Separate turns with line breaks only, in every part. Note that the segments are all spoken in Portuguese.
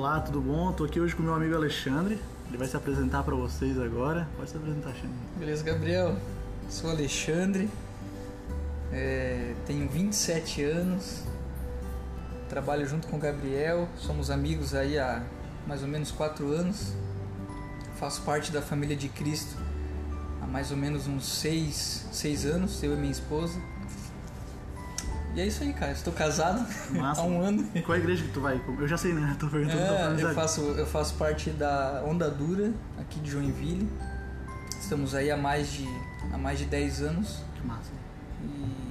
Olá, tudo bom? Tô aqui hoje com meu amigo Alexandre. Ele vai se apresentar para vocês agora. Pode se apresentar, Xandre.
Beleza, Gabriel? Sou Alexandre, é, tenho 27 anos, trabalho junto com o Gabriel, somos amigos aí há mais ou menos 4 anos. Faço parte da família de Cristo há mais ou menos uns 6, 6 anos, eu e minha esposa. E é isso aí, cara. Estou casado
Massa.
há um ano.
Qual a igreja que tu vai? Eu já sei, né? Tô perguntando
É, eu faço, eu faço parte da Onda Dura, aqui de Joinville. Estamos aí há mais de, há mais de 10 anos.
Que massa.
E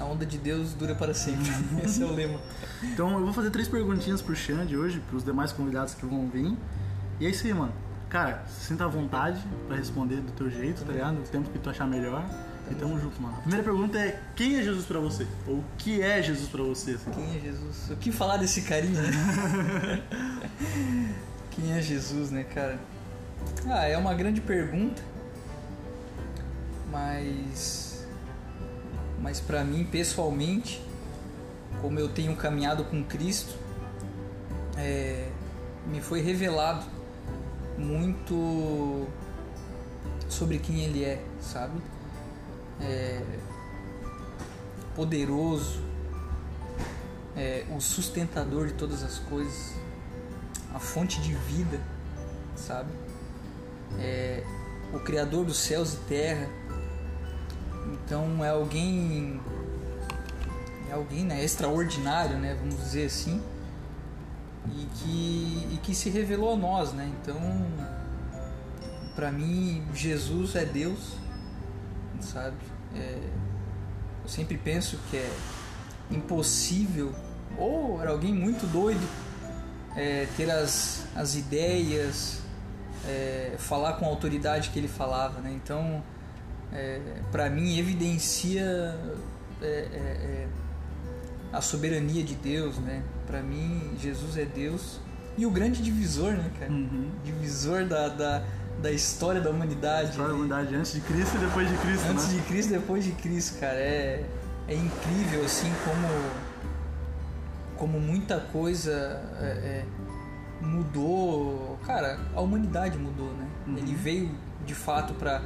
a onda de Deus dura para sempre. Esse é o lema.
Então eu vou fazer três perguntinhas pro Xande hoje, pros demais convidados que vão vir. E é isso aí, mano. Cara, sinta à vontade pra responder do teu jeito, tá ligado? O tempo que tu achar melhor. E tamo junto, mano. A primeira pergunta é: quem é Jesus pra você? Ou o que é Jesus pra você? assim?
Quem é Jesus? O que falar desse carinha, né? Quem é Jesus, né, cara? Ah, é uma grande pergunta. Mas mas para mim, pessoalmente, como eu tenho caminhado com Cristo, é, me foi revelado muito sobre quem ele é, sabe? É, poderoso, é, o sustentador de todas as coisas, a fonte de vida, sabe? É, o criador dos céus e terra. Então é alguém é alguém né, extraordinário, né, vamos dizer assim, e que, e que se revelou a nós, né? Então, para mim, Jesus é Deus, sabe? É, eu sempre penso que é impossível ou era alguém muito doido é, ter as, as ideias, é, falar com a autoridade que ele falava, né? Então, é, para mim evidencia é, é, a soberania de Deus, né? Para mim Jesus é Deus e o grande divisor, né, cara?
Uhum.
Divisor da, da, da história da humanidade.
História da humanidade antes de Cristo e depois de Cristo,
Antes
né?
de Cristo, depois de Cristo, cara, é, é incrível assim como como muita coisa é, é, mudou, cara, a humanidade mudou, né?
Uhum.
Ele veio de fato para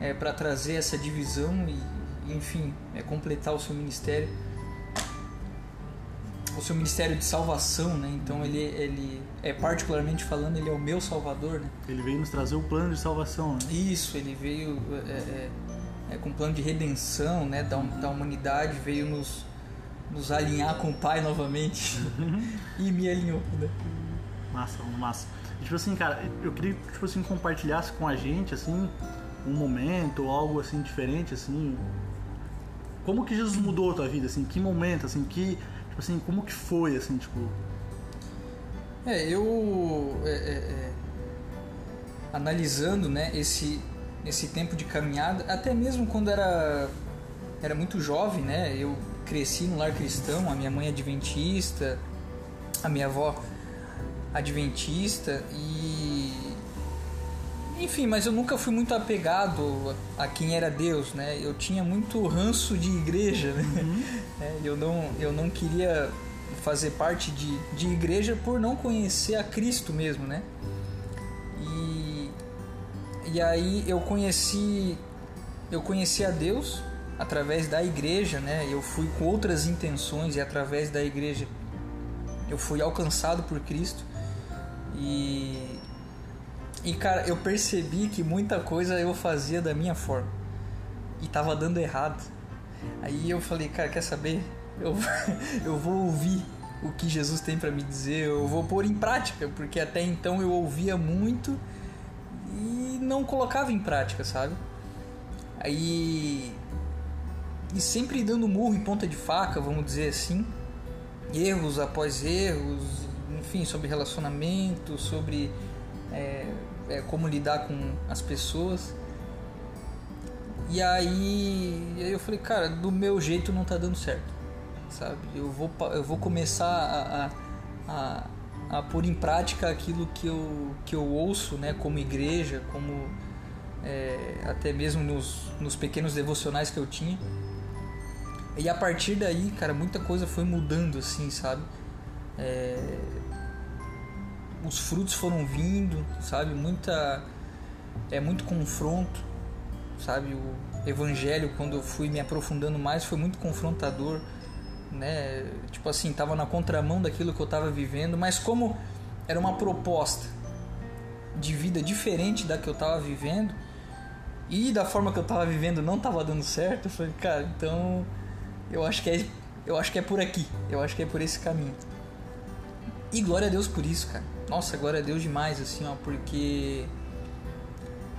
é, para trazer essa divisão e, enfim, é completar o seu ministério, o seu ministério de salvação, né? Então ele ele é particularmente falando, ele é o meu salvador, né?
Ele veio nos trazer o plano de salvação, né?
Isso, ele veio é, é, é, com um plano de redenção né, da, da humanidade, veio nos, nos alinhar com o Pai novamente e me alinhou. Né?
Massa, massa. E, tipo assim, cara, eu queria que tipo assim, compartilhasse com a gente, assim, um momento ou algo assim diferente, assim. Como que Jesus mudou a tua vida, assim? Que momento, assim, que. Tipo assim, como que foi, assim, tipo.
É, eu é, é, é, analisando né, esse, esse tempo de caminhada, até mesmo quando era, era muito jovem, né, eu cresci no lar cristão, a minha mãe é adventista, a minha avó adventista e enfim, mas eu nunca fui muito apegado a quem era Deus, né? Eu tinha muito ranço de igreja, né? É, eu não eu não queria fazer parte de, de igreja por não conhecer a Cristo mesmo, né? E e aí eu conheci eu conheci a Deus através da igreja, né? Eu fui com outras intenções e através da igreja eu fui alcançado por Cristo e e cara, eu percebi que muita coisa eu fazia da minha forma e tava dando errado. Aí eu falei, cara, quer saber? Eu, eu vou ouvir o que Jesus tem para me dizer, eu vou pôr em prática, porque até então eu ouvia muito e não colocava em prática, sabe? Aí e sempre dando murro em ponta de faca, vamos dizer assim, erros após erros, enfim, sobre relacionamento, sobre é, é, como lidar com as pessoas. E aí, eu falei, cara, do meu jeito não tá dando certo, sabe? Eu vou, eu vou começar a, a, a, a pôr em prática aquilo que eu, que eu ouço, né, como igreja, como é, até mesmo nos, nos pequenos devocionais que eu tinha. E a partir daí, cara, muita coisa foi mudando, assim, sabe? É, os frutos foram vindo, sabe? Muita é muito confronto, sabe? O evangelho quando eu fui me aprofundando mais foi muito confrontador, né? Tipo assim, tava na contramão daquilo que eu tava vivendo, mas como era uma proposta de vida diferente da que eu tava vivendo e da forma que eu tava vivendo não tava dando certo, eu falei, cara, então eu acho que é eu acho que é por aqui, eu acho que é por esse caminho. E glória a Deus por isso, cara. Nossa, glória a Deus demais, assim, ó, porque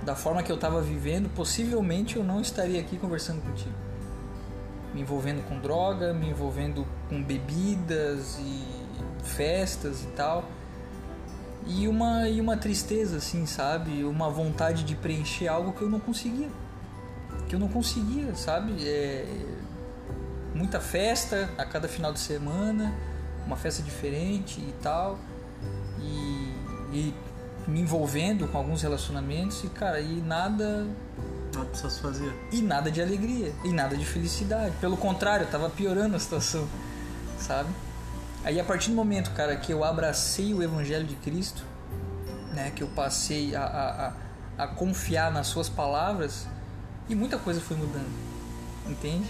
da forma que eu estava vivendo, possivelmente eu não estaria aqui conversando contigo. Me envolvendo com droga, me envolvendo com bebidas e festas e tal. E uma, e uma tristeza, assim, sabe? Uma vontade de preencher algo que eu não conseguia. Que eu não conseguia, sabe? É... Muita festa a cada final de semana, uma festa diferente e tal. E, e me envolvendo com alguns relacionamentos e, cara, e nada.
Nada precisa se fazer.
E nada de alegria, e nada de felicidade. Pelo contrário, tava piorando a situação, sabe? Aí a partir do momento, cara, que eu abracei o Evangelho de Cristo, né, que eu passei a, a, a, a confiar nas suas palavras, e muita coisa foi mudando, entende?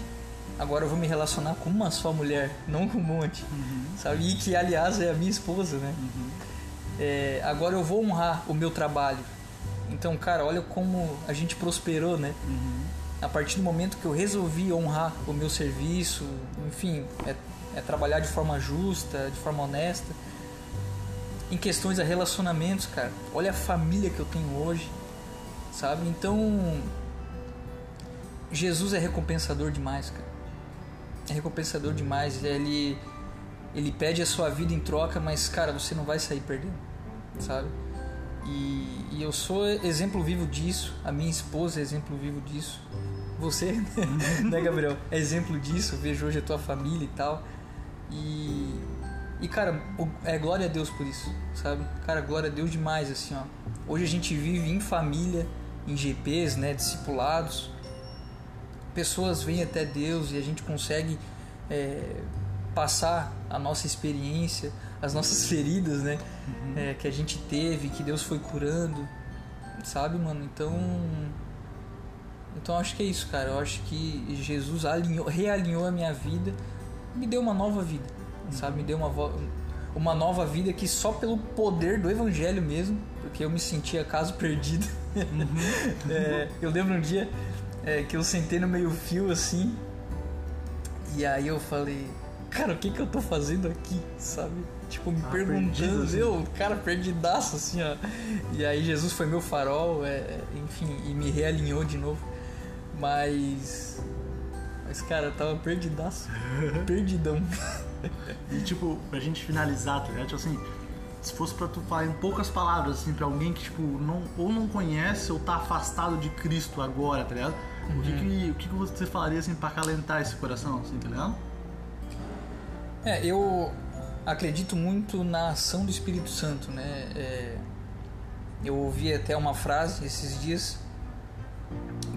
Agora eu vou me relacionar com uma só mulher, não com um monte, uhum. sabe? E que, aliás, é a minha esposa, né? Uhum é, agora eu vou honrar o meu trabalho. Então, cara, olha como a gente prosperou, né? Uhum. A partir do momento que eu resolvi honrar o meu serviço, enfim, é, é trabalhar de forma justa, de forma honesta. Em questões de relacionamentos, cara, olha a família que eu tenho hoje, sabe? Então, Jesus é recompensador demais, cara. É recompensador demais. Ele, ele pede a sua vida em troca, mas, cara, você não vai sair perdendo sabe? E, e, eu sou exemplo vivo disso, a minha esposa é exemplo vivo disso. Você, né, Gabriel? É exemplo disso. Eu vejo hoje a tua família e tal. E, e cara, é glória a Deus por isso, sabe? Cara, glória a Deus demais, assim, ó. Hoje a gente vive em família, em GPs, né? Discipulados. Pessoas vêm até Deus e a gente consegue é, passar a nossa experiência, as nossas feridas, né? Uhum. É, que a gente teve, que Deus foi curando, sabe, mano? Então. Então acho que é isso, cara. Eu acho que Jesus alinhou, realinhou a minha vida, me deu uma nova vida, uhum. sabe? Me deu uma, uma nova vida que só pelo poder do Evangelho mesmo, porque eu me sentia caso perdido. Uhum. é, eu lembro um dia é, que eu sentei no meio fio assim, e aí eu falei, cara, o que que eu tô fazendo aqui, sabe? Tipo, me ah, perguntando, perdido, assim. eu, cara, perdidaço, assim, ó. E aí Jesus foi meu farol, é, enfim, e me realinhou de novo. Mas. Mas, cara, eu tava perdidaço. perdidão.
E, tipo, pra gente finalizar, tá ligado? Tipo assim, se fosse pra tu falar em poucas palavras, assim, pra alguém que, tipo, não, ou não conhece ou tá afastado de Cristo agora, tá ligado? Uhum. O, que, uhum. que, o que, que você falaria, assim, pra acalentar esse coração, assim, tá ligado?
É, eu acredito muito na ação do Espírito Santo, né? É, eu ouvi até uma frase esses dias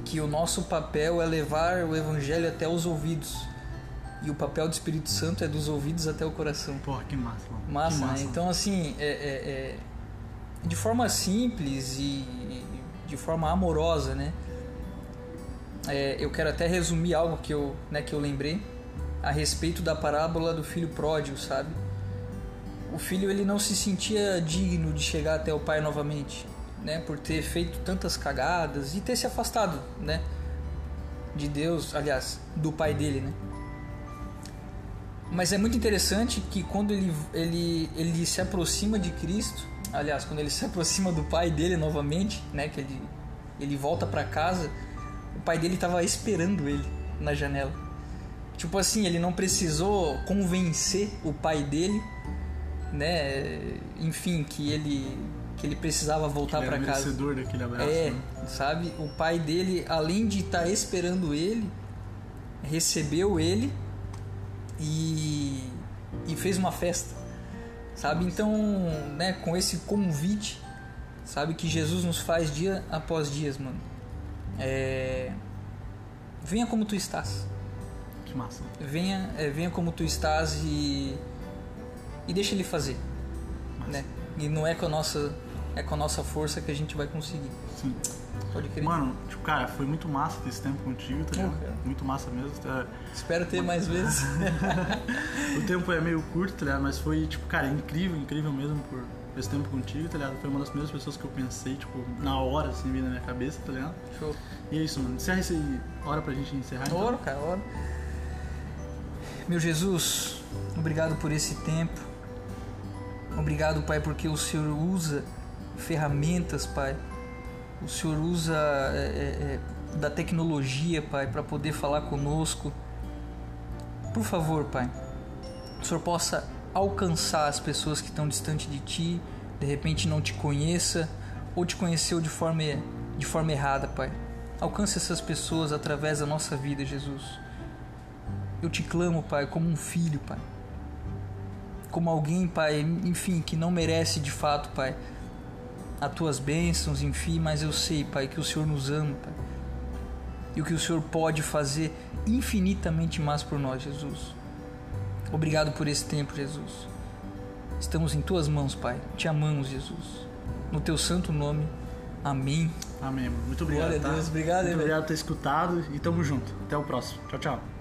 que o nosso papel é levar o Evangelho até os ouvidos e o papel do Espírito Santo é dos ouvidos até o coração.
Porra, que massa.
Massa,
que
né? massa. Né? Então, assim, é, é, é, de forma simples e de forma amorosa, né? É, eu quero até resumir algo que eu, né, que eu lembrei a respeito da parábola do filho pródigo, sabe? O filho ele não se sentia digno de chegar até o pai novamente, né? Por ter feito tantas cagadas e ter se afastado, né? De Deus, aliás, do pai dele, né? Mas é muito interessante que quando ele, ele, ele se aproxima de Cristo, aliás, quando ele se aproxima do pai dele novamente, né? Que ele, ele volta para casa, o pai dele estava esperando ele na janela. Tipo assim, ele não precisou convencer o pai dele, né? Enfim, que ele que ele precisava voltar para casa.
daquele abraço.
É, né? sabe? O pai dele, além de estar tá esperando ele, recebeu ele e e fez uma festa. Sabe? Então, né, com esse convite, sabe que Jesus nos faz dia após dias, mano. É... Venha como tu estás.
Que massa.
Venha, é, venha como tu estás e e deixa ele fazer, né? E não é com a nossa é com a nossa força que a gente vai conseguir.
Sim.
Pode crer.
Mano, tipo, cara, foi muito massa ter esse tempo contigo, tá ligado? Muito massa mesmo. tá?
Espero ter mais vezes.
O tempo é meio curto, tá ligado? Mas foi, tipo, cara, incrível, incrível mesmo por esse tempo contigo, tá ligado? Foi uma das primeiras pessoas que eu pensei, tipo, na hora, assim, na minha cabeça, tá ligado?
Show.
E é isso, mano. Encerra esse hora pra gente encerrar, então.
Cara, oro. Meu Jesus, obrigado por esse tempo. Obrigado, Pai, porque o Senhor usa ferramentas, Pai. O Senhor usa é, é, é, da tecnologia, Pai, para poder falar conosco. Por favor, Pai, o Senhor possa alcançar as pessoas que estão distante de Ti, de repente não te conheça ou te conheceu de forma, de forma errada, Pai. Alcance essas pessoas através da nossa vida, Jesus. Eu te clamo, Pai, como um filho, Pai. Como alguém, Pai, enfim, que não merece de fato, Pai, as tuas bênçãos, enfim, mas eu sei, Pai, que o Senhor nos ama, Pai. E o que o Senhor pode fazer infinitamente mais por nós, Jesus. Obrigado por esse tempo, Jesus. Estamos em tuas mãos, Pai. Te amamos, Jesus. No teu santo nome. Amém.
Amém. Muito obrigado.
Glória a
tá?
Deus. Obrigado,
Muito obrigado por ter escutado e tamo junto. Até o próximo. Tchau, tchau.